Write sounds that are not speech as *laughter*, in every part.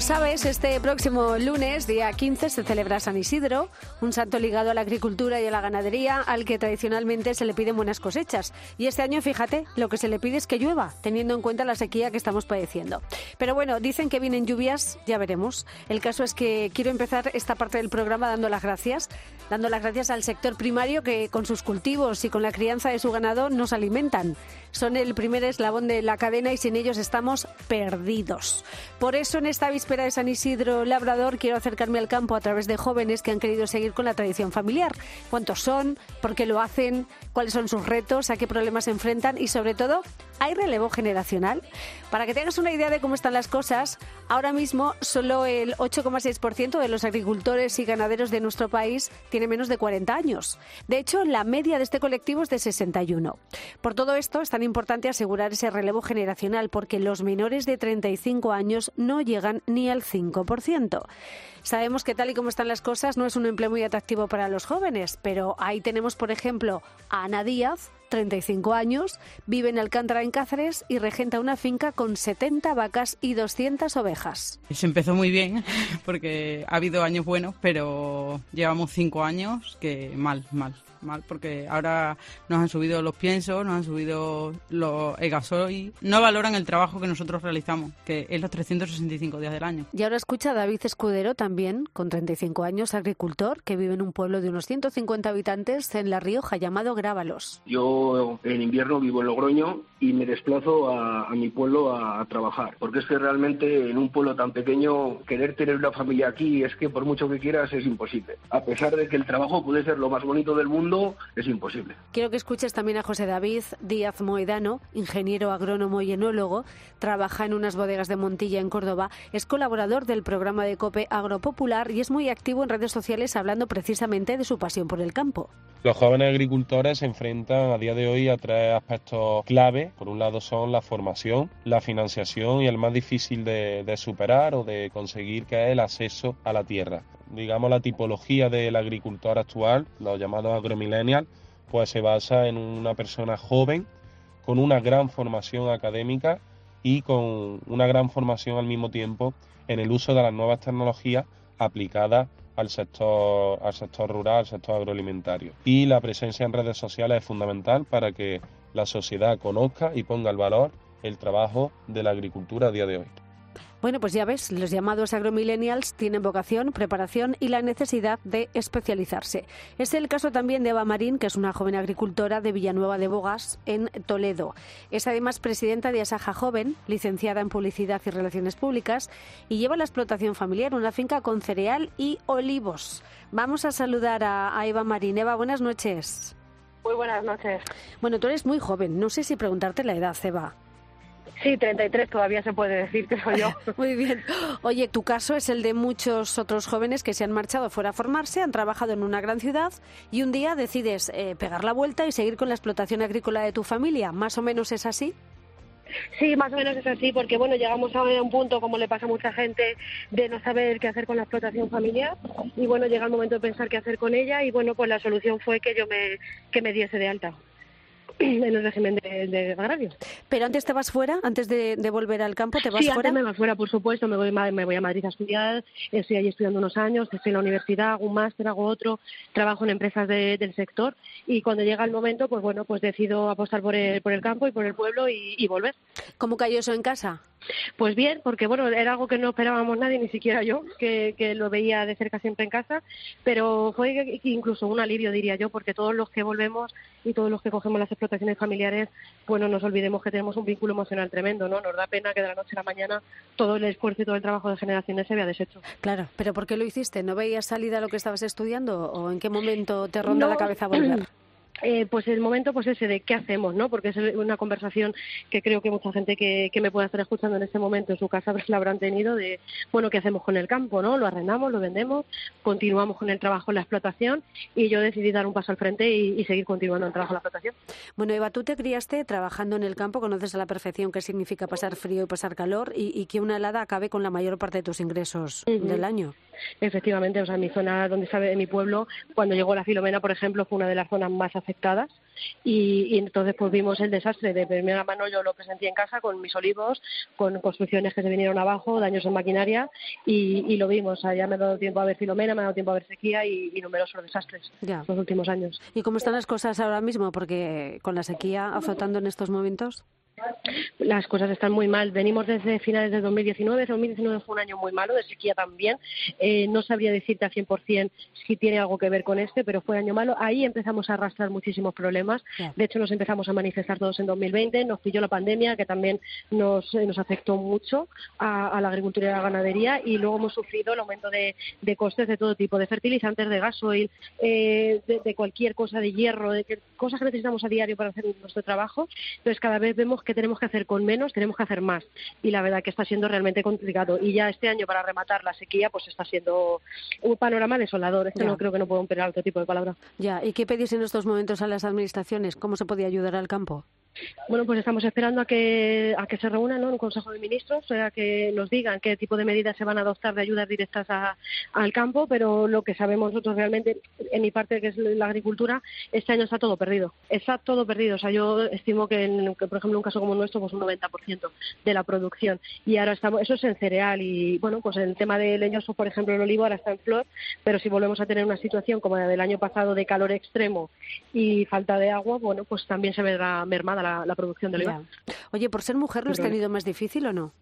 Sabes, este próximo lunes, día 15, se celebra San Isidro, un santo ligado a la agricultura y a la ganadería, al que tradicionalmente se le piden buenas cosechas. Y este año, fíjate, lo que se le pide es que llueva, teniendo en cuenta la sequía que estamos padeciendo. Pero bueno, dicen que vienen lluvias, ya veremos. El caso es que quiero empezar esta parte del programa dando las gracias, dando las gracias al sector primario que con sus cultivos y con la crianza de su ganado nos alimentan. Son el primer eslabón de la cadena y sin ellos estamos perdidos. Por eso en esta víspera de San Isidro Labrador quiero acercarme al campo a través de jóvenes que han querido seguir con la tradición familiar. ¿Cuántos son? ¿Por qué lo hacen? ¿Cuáles son sus retos? ¿A qué problemas se enfrentan? Y sobre todo, ¿hay relevo generacional? Para que tengas una idea de cómo están las cosas, ahora mismo solo el 8,6% de los agricultores y ganaderos de nuestro país tiene menos de 40 años. De hecho, la media de este colectivo es de 61. Por todo esto, es tan importante asegurar ese relevo generacional porque los menores de 35 años no llegan ni al 5%. Sabemos que tal y como están las cosas no es un empleo muy atractivo para los jóvenes, pero ahí tenemos, por ejemplo, a Ana Díaz, 35 años, vive en Alcántara, en Cáceres, y regenta una finca con 70 vacas y 200 ovejas. Se empezó muy bien, *laughs* porque ha habido años buenos, pero llevamos cinco años que mal, mal mal, porque ahora nos han subido los piensos, nos han subido los, el gasoil, no valoran el trabajo que nosotros realizamos, que es los 365 días del año. Y ahora escucha a David Escudero también, con 35 años, agricultor, que vive en un pueblo de unos 150 habitantes en La Rioja llamado Grábalos. Yo en invierno vivo en Logroño y me desplazo a, mi pueblo a, trabajar, porque es que realmente en un pueblo tan pequeño querer tener una familia aquí es que por mucho que quieras es imposible. A pesar de que el trabajo puede ser lo más bonito del mundo, es imposible. Quiero que escuches también a José David Díaz Moedano, ingeniero agrónomo y enólogo, trabaja en unas bodegas de Montilla en Córdoba, es colaborador del programa de COPE Agropopular y es muy activo en redes sociales hablando precisamente de su pasión por el campo. Los jóvenes agricultores se enfrentan a día de hoy a tres aspectos clave. Por un lado son la formación, la financiación y el más difícil de, superar o de conseguir que es el acceso a la tierra digamos, la tipología del agricultor actual, los llamados agromillennials, pues se basa en una persona joven con una gran formación académica y con una gran formación al mismo tiempo en el uso de las nuevas tecnologías aplicadas al sector, al sector rural, al sector agroalimentario. Y la presencia en redes sociales es fundamental para que la sociedad conozca y ponga el valor el trabajo de la agricultura a día de hoy. Bueno, pues ya ves, los llamados agromillennials tienen vocación, preparación y la necesidad de especializarse. Es el caso también de Eva Marín, que es una joven agricultora de Villanueva de Bogas, en Toledo. Es además presidenta de Asaja Joven, licenciada en Publicidad y Relaciones Públicas, y lleva la explotación familiar, una finca con cereal y olivos. Vamos a saludar a, a Eva Marín. Eva, buenas noches. Muy buenas noches. Bueno, tú eres muy joven. No sé si preguntarte la edad, Eva. Sí, 33 todavía se puede decir soy yo. *laughs* Muy bien. Oye, tu caso es el de muchos otros jóvenes que se han marchado fuera a formarse, han trabajado en una gran ciudad y un día decides eh, pegar la vuelta y seguir con la explotación agrícola de tu familia. ¿Más o menos es así? Sí, más o menos es así, porque bueno, llegamos a un punto, como le pasa a mucha gente, de no saber qué hacer con la explotación familiar y bueno, llega el momento de pensar qué hacer con ella y bueno, pues la solución fue que yo me, que me diese de alta. *clears throat* en el régimen de, agrario. Pero antes te vas fuera, antes de, volver al campo, ¿te vas sí, fuera? Sí, me vas fuera, por supuesto. Me voy, me voy a Madrid a estudiar, estoy allí estudiando unos años, estoy en la universidad, hago un máster, hago otro, trabajo en empresas del sector y cuando llega el momento, pues bueno, pues decido apostar por el, por el campo y por el pueblo y, y volver. ¿Cómo cayó eso en casa? Pues bien, porque bueno, era algo que no esperábamos nadie, ni siquiera yo, que, que, lo veía de cerca siempre en casa, pero fue incluso un alivio, diría yo, porque todos los que volvemos y todos los que cogemos las explotaciones familiares, bueno, nos olvidemos que tenemos un vínculo emocional tremendo, ¿no? Nos da pena que de la noche a la mañana todo el esfuerzo y todo el trabajo de generaciones se vea deshecho. Claro, pero ¿por qué lo hiciste? ¿No veías salida a lo que estabas estudiando o en qué momento te ronda la cabeza volver? *clears throat* Eh, pues el momento pues ese de qué hacemos, ¿no? Porque es una conversación que creo que mucha gente que, que me puede estar escuchando en este momento en su casa pues la habrán tenido de, bueno, ¿qué hacemos con el campo, no? Lo arrendamos, lo vendemos, continuamos con el trabajo en la explotación y yo decidí dar un paso al frente y, seguir continuando el trabajo en la explotación. Bueno, Eva, tú te criaste trabajando en el campo, conoces a la perfección qué significa pasar frío y pasar calor y, que una helada acabe con la mayor parte de tus ingresos del año. Efectivamente, o sea, mi zona donde sabe, en mi pueblo, cuando llegó la Filomena, por ejemplo, fue una de las zonas más afectadas afectadas y, entonces pues vimos el desastre de primera mano yo lo presenté en casa con mis olivos, con construcciones que se vinieron abajo, daños en maquinaria y, lo vimos. O ya me ha dado tiempo a ver Filomena, me ha dado tiempo a ver sequía y, numerosos desastres en los últimos años. ¿Y cómo están las cosas ahora mismo? Porque con la sequía azotando en estos momentos. Las cosas están muy mal. Venimos desde finales de 2019. 2019 fue un año muy malo, de sequía también. Eh, no sabría decirte al 100% si tiene algo que ver con este, pero fue año malo. Ahí empezamos a arrastrar muchísimos problemas. De hecho, nos empezamos a manifestar todos en 2020. Nos pilló la pandemia, que también nos, eh, nos afectó mucho a, la agricultura y a la ganadería. Y luego hemos sufrido el aumento de, costes de todo tipo, de fertilizantes, de gasoil, eh, de, cualquier cosa, de hierro, de cosas que necesitamos a diario para hacer nuestro trabajo. Entonces, cada vez vemos que tenemos que hacer con menos, tenemos que hacer más. Y la verdad que está siendo realmente complicado. Y ya este año, para rematar la sequía, pues está siendo un panorama desolador. Esto no creo que no puedo emplear otro tipo de palabra. Ya, ¿y qué pedís en estos momentos a las administraciones? ¿Cómo se podía ayudar al campo? Bueno, pues estamos esperando a que, a que se reúnan ¿no? un Consejo de Ministros, a que nos digan qué tipo de medidas se van a adoptar de ayudas directas al campo, pero lo que sabemos nosotros realmente, en mi parte, que es la agricultura, este año está todo perdido. Está todo perdido. O sea, yo estimo que, en, por ejemplo, en un caso como nuestro, pues un 90% de la producción. Y ahora estamos, eso es en cereal. Y bueno, pues el tema de leñoso, por ejemplo, el olivo ahora está en flor, pero si volvemos a tener una situación como la del año pasado de calor extremo y falta de agua, bueno, pues también se verá mermada la, producción de oliva. Oye, ¿por ser mujer lo has tenido más difícil o no?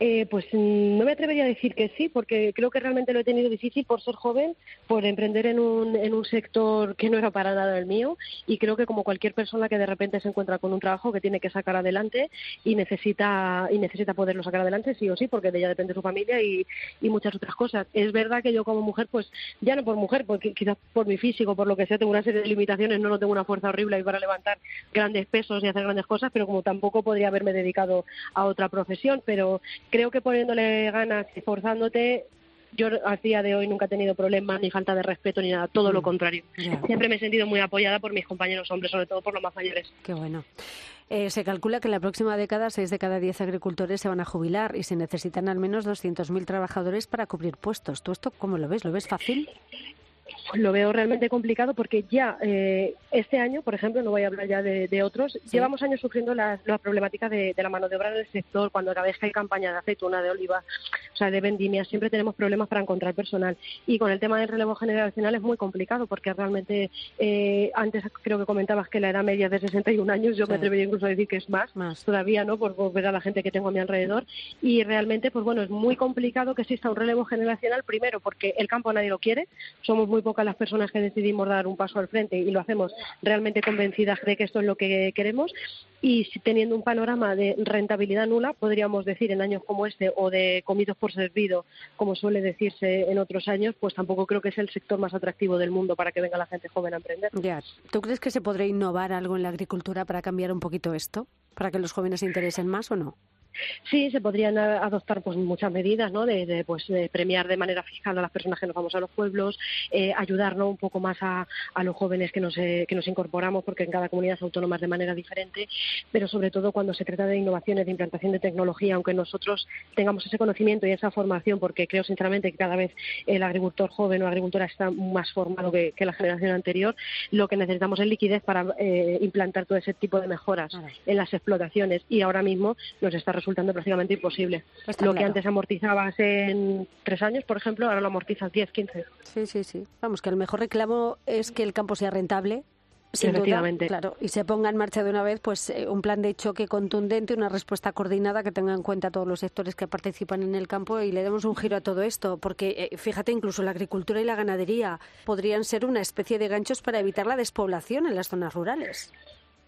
Eh, pues mm, no me atrevería a decir que sí, porque creo que realmente lo he tenido difícil por ser joven, por emprender en un, en un sector que no era para nada el mío y creo que como cualquier persona que de repente se encuentra con un trabajo que tiene que sacar adelante y necesita y necesita poderlo sacar adelante sí o sí, porque de ella depende su familia y, y muchas otras cosas. Es verdad que yo como mujer, pues ya no por mujer, porque quizás por mi físico, por lo que sea, tengo una serie de limitaciones, no, no tengo una fuerza horrible ahí para levantar grandes pesos y hacer grandes cosas, pero como tampoco podría haberme dedicado a otra profesión, pero creo que poniéndole ganas y forzándote yo a día de hoy nunca he tenido problemas ni falta de respeto ni nada, todo lo mm. contrario. Siempre me he sentido muy apoyada por mis compañeros hombres, sobre todo por los más mayores. Qué bueno. Eh, se calcula que en la próxima década seis de cada diez agricultores se van a jubilar y se necesitan al menos 200.000 trabajadores para cubrir puestos. ¿Tú esto cómo lo ves? ¿Lo ves fácil? Lo veo realmente complicado porque ya eh, este año, por ejemplo, no voy a hablar ya de, otros, llevamos años sufriendo las, problemáticas de, la mano de obra en el sector, cuando cada vez que hay campaña de aceituna, de oliva, o sea, de vendimia, siempre tenemos problemas para encontrar personal. Y con el tema del relevo generacional es muy complicado porque realmente, eh, antes creo que comentabas que la edad media es de 61 años, yo me atrevería incluso a decir que es más, más. todavía, ¿no? Por, por ver a la gente que tengo a mi alrededor. Y realmente, pues bueno, es muy complicado que exista un relevo generacional, primero porque el campo nadie lo quiere, somos muy pocas las personas que decidimos dar un paso al frente y lo hacemos realmente convencidas de que esto es lo que queremos y teniendo un panorama de rentabilidad nula, podríamos decir en años como este o de comidos por servido, como suele decirse en otros años, pues tampoco creo que es el sector más atractivo del mundo para que venga la gente joven a emprender. ¿Tú crees que se podría innovar algo en la agricultura para cambiar un poquito esto? ¿Para que los jóvenes se interesen más o no? Sí, se podrían adoptar pues muchas medidas, ¿no? De, pues premiar de manera fiscal a las personas que nos vamos a los pueblos, eh, ayudarnos un poco más a, los jóvenes que nos, eh, que nos incorporamos, porque en cada comunidad autónoma es de manera diferente, pero sobre todo cuando se trata de innovaciones, de implantación de tecnología, aunque nosotros tengamos ese conocimiento y esa formación, porque creo sinceramente que cada vez el agricultor joven o agricultora está más formado que, la generación anterior, lo que necesitamos es liquidez para eh, implantar todo ese tipo de mejoras en las explotaciones. Y ahora mismo nos está resultando prácticamente imposible. lo que antes amortizabas en tres años, por ejemplo, ahora lo amortizas 10, 15. Sí, sí, sí. Vamos, que el mejor reclamo es que el campo sea rentable, sin duda, claro, y se ponga en marcha de una vez pues eh, un plan de choque contundente, una respuesta coordinada que tenga en cuenta todos los sectores que participan en el campo y le demos un giro a todo esto, porque eh, fíjate, incluso la agricultura y la ganadería podrían ser una especie de ganchos para evitar la despoblación en las zonas rurales.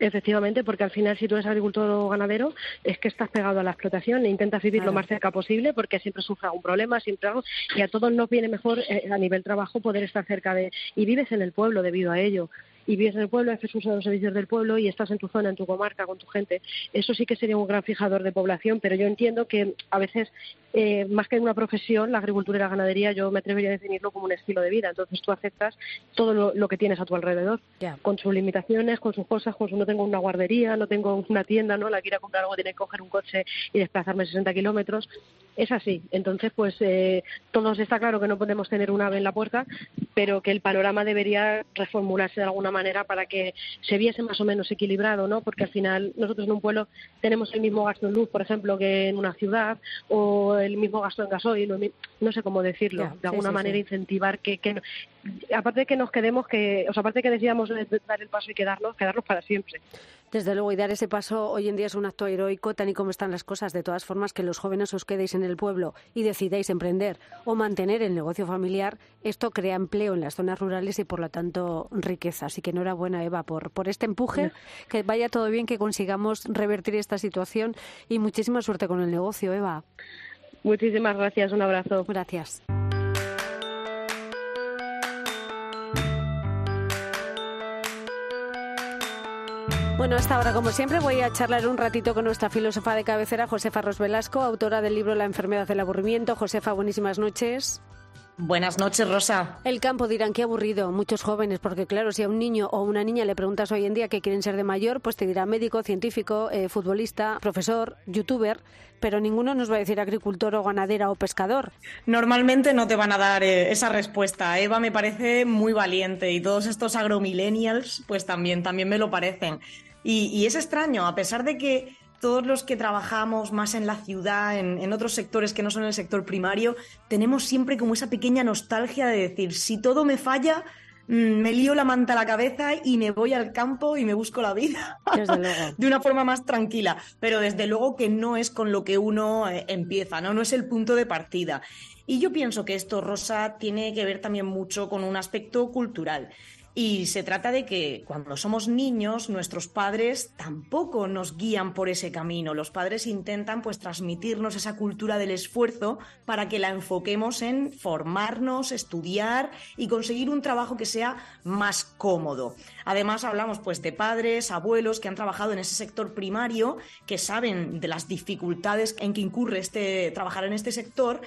Efectivamente, porque al final si tú eres agricultor o ganadero es que estás pegado a la explotación e intentas vivir lo más cerca posible porque siempre sufre algún problema, siempre algo y a todos nos viene mejor eh, a nivel trabajo poder estar cerca de y vives en el pueblo debido a ello y vives en el pueblo, haces uso de los servicios del pueblo y estás en tu zona, en tu comarca, con tu gente. Eso sí que sería un gran fijador de población, pero yo entiendo que a veces, eh, más que una profesión, la agricultura y la ganadería, yo me atrevería a definirlo como un estilo de vida. Entonces tú aceptas todo lo, que tienes a tu alrededor, con sus limitaciones, con sus cosas, con su no tengo una guardería, no tengo una tienda, no la quiero comprar algo, tiene que coger un coche y desplazarme 60 kilómetros. Es así. Entonces, pues eh, todos está claro que no podemos tener un ave en la puerta, pero que el panorama debería reformularse de alguna manera para que se viese más o menos equilibrado, ¿no? Porque al final nosotros en un pueblo tenemos el mismo gasto en luz, por ejemplo, que en una ciudad, o el mismo gasto en gasoil, no sé cómo decirlo, de alguna manera incentivar que, que, aparte de que nos quedemos, que, o sea, aparte de que decíamos dar el paso y quedarnos, quedarnos para siempre. Desde luego, y dar ese paso hoy en día es un acto heroico, tan y como están las cosas. De todas formas, que los jóvenes os quedéis en el pueblo y decidáis emprender o mantener el negocio familiar, esto crea empleo en las zonas rurales y, por lo tanto, riqueza. Así que enhorabuena, Eva, por, por este empuje. Que vaya todo bien, que consigamos revertir esta situación y muchísima suerte con el negocio, Eva. Muchísimas gracias. Un abrazo. Gracias. Bueno, hasta ahora, como siempre, voy a charlar un ratito con nuestra filósofa de cabecera, Josefa Ros Velasco, autora del libro La enfermedad del aburrimiento. Josefa, buenísimas noches. Buenas noches, Rosa. El campo dirán qué aburrido, muchos jóvenes, porque claro, si a un niño o una niña le preguntas hoy en día qué quieren ser de mayor, pues te dirá médico, científico, eh, futbolista, profesor, youtuber, pero ninguno nos va a decir agricultor o ganadera o pescador. Normalmente no te van a dar eh, esa respuesta. Eva me parece muy valiente y todos estos agromillennials, pues también, también me lo parecen. Y es extraño, a pesar de que todos los que trabajamos más en la ciudad, en, otros sectores que no son el sector primario, tenemos siempre como esa pequeña nostalgia de decir, si todo me falla, mm, me lío la manta a la cabeza y me voy al campo y me busco la vida *laughs* de una forma más tranquila. Pero desde luego que no es con lo que uno eh, empieza, ¿no? No es el punto de partida. Y yo pienso que esto, Rosa, tiene que ver también mucho con un aspecto cultural. Y se trata de que cuando somos niños, nuestros padres tampoco nos guían por ese camino. Los padres intentan pues transmitirnos esa cultura del esfuerzo para que la enfoquemos en formarnos, estudiar y conseguir un trabajo que sea más cómodo. Además, hablamos pues de padres, abuelos que han trabajado en ese sector primario, que saben de las dificultades en que incurre este trabajar en este sector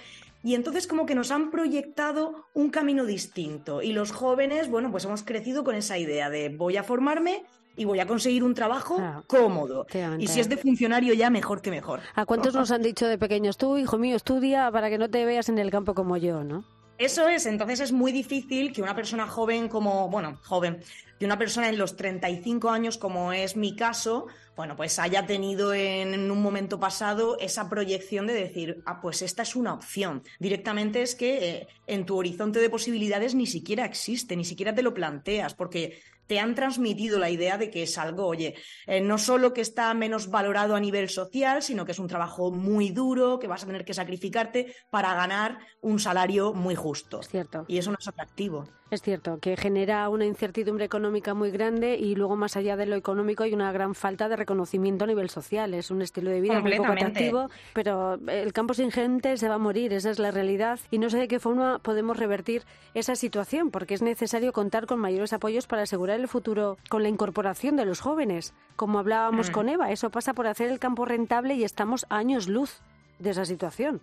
y entonces como que nos han proyectado un camino distinto. Y los jóvenes, bueno, pues hemos crecido con esa idea de voy a formarme y voy a conseguir un trabajo cómodo. Y si es de funcionario ya, mejor que mejor. ¿A cuántos *laughs* nos han dicho de pequeños, tú, hijo mío, estudia para que no te veas en el campo como yo, ¿no? Eso es, entonces es muy difícil que una persona joven como, bueno, joven, que una persona en los 35 años como es mi caso, bueno, pues haya tenido en, un momento pasado esa proyección de decir, ah, pues esta es una opción. Directamente es que eh, en tu horizonte de posibilidades ni siquiera existe, ni siquiera te lo planteas, porque te han transmitido la idea de que es algo, oye, eh, no solo que está menos valorado a nivel social, sino que es un trabajo muy duro, que vas a tener que sacrificarte para ganar un salario muy justo. Es cierto. Y eso no es atractivo. Es cierto, que genera una incertidumbre económica muy grande y luego más allá de lo económico hay una gran falta de reconocimiento a nivel social. Es un estilo de vida muy poco atractivo, pero el campo sin gente se va a morir, esa es la realidad y no sé de qué forma podemos revertir esa situación porque es necesario contar con mayores apoyos para asegurar el futuro con la incorporación de los jóvenes. Como hablábamos mm. con Eva, eso pasa por hacer el campo rentable y estamos años luz de esa situación.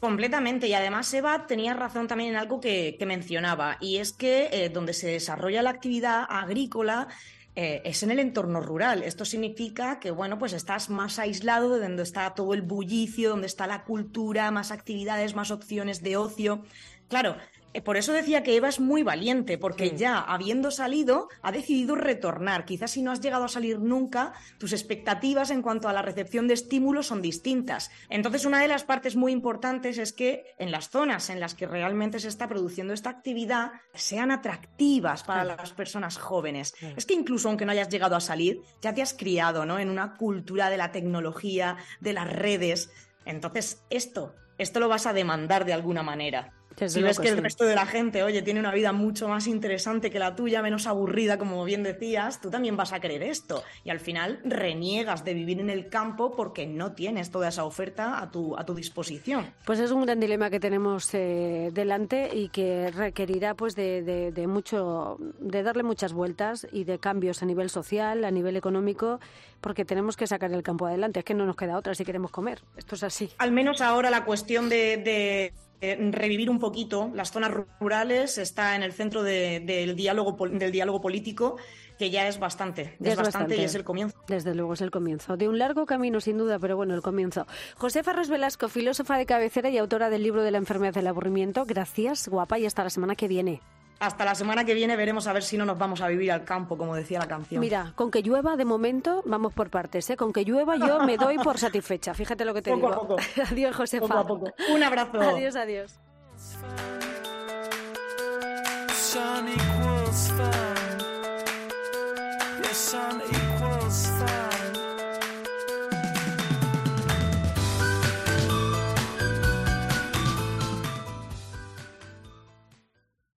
Completamente. Y además, Eva tenía razón también en algo que, mencionaba, y es que eh, donde se desarrolla la actividad agrícola eh, es en el entorno rural. Esto significa que, bueno, pues estás más aislado de donde está todo el bullicio, donde está la cultura, más actividades, más opciones de ocio. Claro, por eso decía que Eva es muy valiente, porque ya habiendo salido, ha decidido retornar. Quizás si no has llegado a salir nunca, tus expectativas en cuanto a la recepción de estímulos son distintas. Entonces, una de las partes muy importantes es que en las zonas en las que realmente se está produciendo esta actividad sean atractivas para las personas jóvenes. Es que incluso aunque no hayas llegado a salir, ya te has criado ¿no? en una cultura de la tecnología, de las redes. Entonces, esto, esto lo vas a demandar de alguna manera si ves que el resto de la gente, oye, tiene una vida mucho más interesante que la tuya, menos aburrida, como bien decías, tú también vas a querer esto. Y al final reniegas de vivir en el campo porque no tienes toda esa oferta a tu, a tu disposición. Pues es un gran dilema que tenemos eh, delante y que requerirá pues de, de, mucho, de darle muchas vueltas y de cambios a nivel social, a nivel económico, porque tenemos que sacar el campo adelante. Es que no nos queda otra si queremos comer. Esto es así. Al menos ahora la cuestión de eh, revivir un poquito las zonas rurales, está en el centro del, diálogo, del diálogo político, que ya es bastante, es, bastante, y es el comienzo. Desde luego es el comienzo. De un largo camino, sin duda, pero bueno, el comienzo. Josefa Ros Velasco, filósofa de cabecera y autora del libro de la enfermedad del aburrimiento. Gracias, guapa, y hasta la semana que viene. Hasta la semana que viene veremos a ver si no nos vamos a vivir al campo, como decía la canción. Mira, con que llueva, de momento, vamos por partes, ¿eh? Con que llueva yo me doy por *laughs* satisfecha. Fíjate lo que te Poco digo. a poco. *laughs* adiós, Josefa. Poco a poco. Un abrazo. Adiós, adiós. sun equals fun. Yes, sun equals fun.